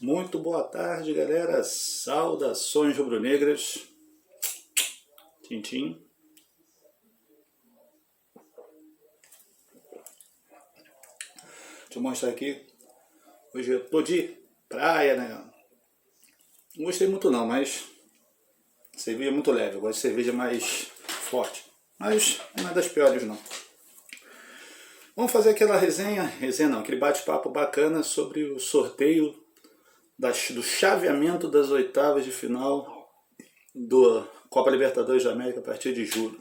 Muito boa tarde, galera. Saudações rubro-negras. Tintim. Deixa eu mostrar aqui. Hoje eu tô de praia, né? Não gostei muito não, mas cerveja é muito leve. Eu gosto de cerveja mais forte. Mas não é das piores não. Vamos fazer aquela resenha, resenha não, aquele bate-papo bacana sobre o sorteio das, do chaveamento das oitavas de final do Copa Libertadores da América a partir de julho.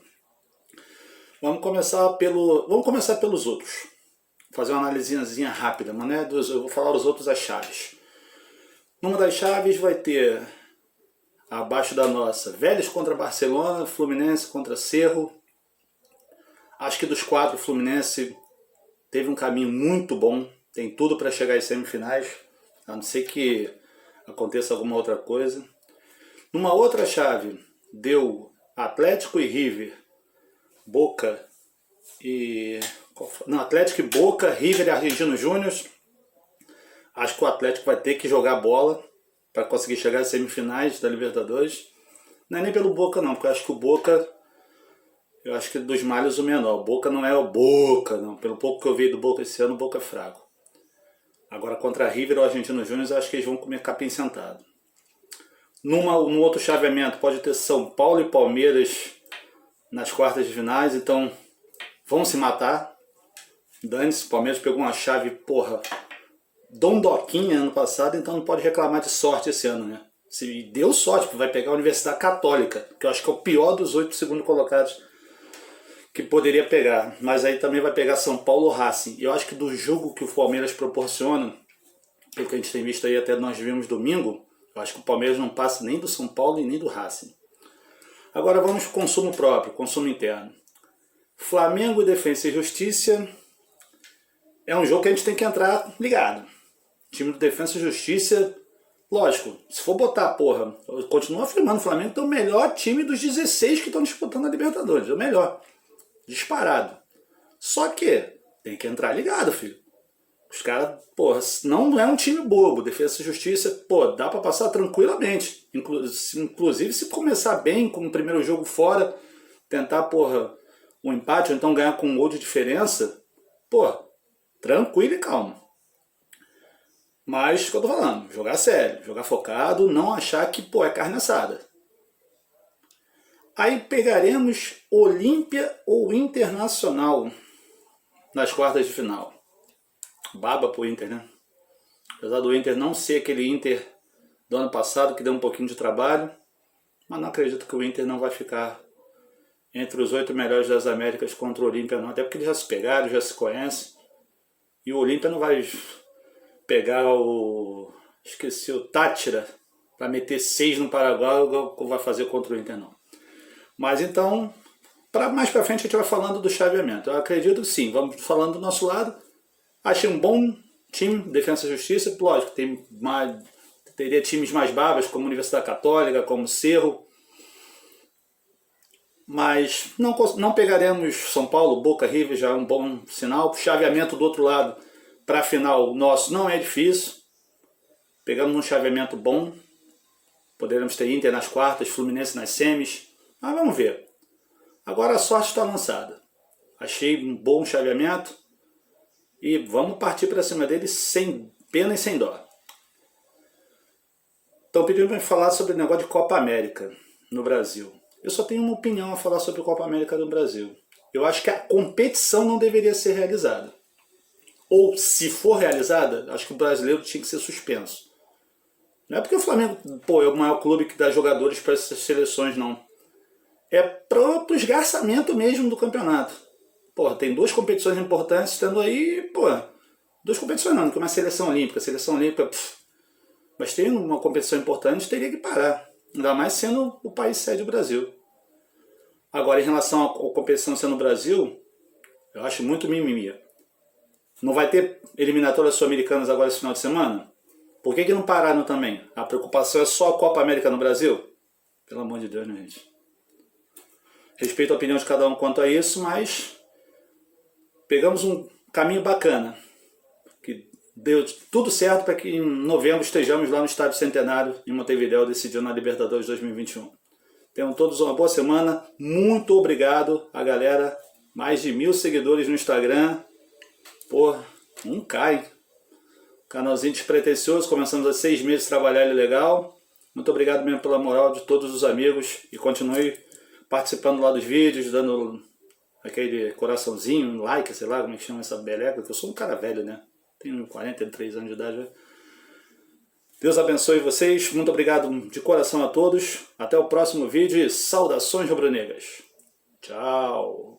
Vamos começar pelo, vamos começar pelos outros. Fazer uma analisinha rápida, mas né, dos, eu vou falar os outros as chaves. Numa das chaves vai ter abaixo da nossa Vélez contra Barcelona, Fluminense contra Cerro. Acho que dos quatro, Fluminense teve um caminho muito bom, tem tudo para chegar às semifinais a não ser que aconteça alguma outra coisa. Numa outra chave, deu Atlético e River, Boca e. Não, Atlético e Boca, River e Argentino Júnior. Acho que o Atlético vai ter que jogar bola para conseguir chegar às semifinais da Libertadores. Não é nem pelo Boca não, porque eu acho que o Boca, eu acho que dos males o menor. Boca não é o Boca, não. Pelo pouco que eu vi do Boca esse ano, o Boca é fraco. Agora contra a River ou Argentino Júnior, acho que eles vão comer capim sentado. Numa, num outro chaveamento pode ter São Paulo e Palmeiras nas quartas de finais, então vão se matar. Dane-se, o Palmeiras pegou uma chave, porra, dondoquinha ano passado, então não pode reclamar de sorte esse ano, né? Se deu sorte, vai pegar a Universidade Católica, que eu acho que é o pior dos oito segundos colocados que poderia pegar, mas aí também vai pegar São Paulo ou Racing. Eu acho que do jogo que o Palmeiras proporciona, que a gente tem visto aí até nós vimos domingo, eu acho que o Palmeiras não passa nem do São Paulo e nem do Racing. Agora vamos para consumo próprio, consumo interno. Flamengo, Defesa e Justiça é um jogo que a gente tem que entrar ligado. O time do Defesa e Justiça, lógico, se for botar, porra, eu continuo afirmando, o Flamengo é o melhor time dos 16 que estão disputando a Libertadores, é o melhor disparado. Só que tem que entrar ligado, filho. Os caras, porra, não é um time bobo. Defesa e Justiça, pô, dá para passar tranquilamente. Inclusive, se começar bem com o primeiro jogo fora, tentar, porra, um empate ou então ganhar com um gol de diferença, pô, tranquilo e calmo. Mas, o que eu tô falando, jogar sério, jogar focado, não achar que, pô, é carne assada. Aí pegaremos Olímpia ou Internacional nas quartas de final. Baba pro Inter, né? Apesar do Inter não ser aquele Inter do ano passado que deu um pouquinho de trabalho, mas não acredito que o Inter não vai ficar entre os oito melhores das Américas contra o Olímpia, não. Até porque eles já se pegaram, já se conhecem. E o Olímpia não vai pegar o. Esqueci, o Tátira para meter seis no Paraguai, vai fazer contra o Inter, não. Mas então, para mais para frente a gente vai falando do chaveamento. Eu acredito sim, vamos falando do nosso lado. Achei um bom time, Defesa e Justiça. Lógico, tem mais, teria times mais babas, como Universidade Católica, como Cerro. Mas não, não pegaremos São Paulo, Boca River, já é um bom sinal. Chaveamento do outro lado para a final nosso não é difícil. Pegamos um chaveamento bom. Poderemos ter Inter nas quartas, Fluminense nas semis. Mas vamos ver. Agora a sorte está lançada. Achei um bom chaveamento e vamos partir para cima dele sem pena e sem dó. Estão pedindo para falar sobre o negócio de Copa América no Brasil. Eu só tenho uma opinião a falar sobre a Copa América no Brasil. Eu acho que a competição não deveria ser realizada. Ou, se for realizada, acho que o brasileiro tinha que ser suspenso. Não é porque o Flamengo pô, é o maior clube que dá jogadores para essas seleções, não é para o esgarçamento mesmo do campeonato. Porra, tem duas competições importantes estando aí, pô, duas competições não, que é uma seleção olímpica, seleção olímpica, pff, mas tem uma competição importante, teria que parar. Ainda mais sendo o país sede do Brasil. Agora, em relação à competição sendo no Brasil, eu acho muito mimimi. Não vai ter eliminatórias sul-americanas agora esse final de semana? Por que, que não pararam também? A preocupação é só a Copa América no Brasil? Pelo amor de Deus, né, gente? Respeito a opinião de cada um quanto a isso, mas pegamos um caminho bacana. Que deu tudo certo para que em novembro estejamos lá no Estádio Centenário em Montevideo decidindo a Libertadores 2021. Tenham todos uma boa semana. Muito obrigado a galera. Mais de mil seguidores no Instagram. Pô, um cai. Canalzinho despretensioso. Começamos há seis meses trabalhar ele legal. Muito obrigado mesmo pela moral de todos os amigos. E continue participando lá dos vídeos, dando aquele coraçãozinho, like, sei lá como é que chama essa beleca. Que eu sou um cara velho, né? Tenho 43 anos de idade. Deus abençoe vocês. Muito obrigado de coração a todos. Até o próximo vídeo e saudações rubro-negras. Tchau.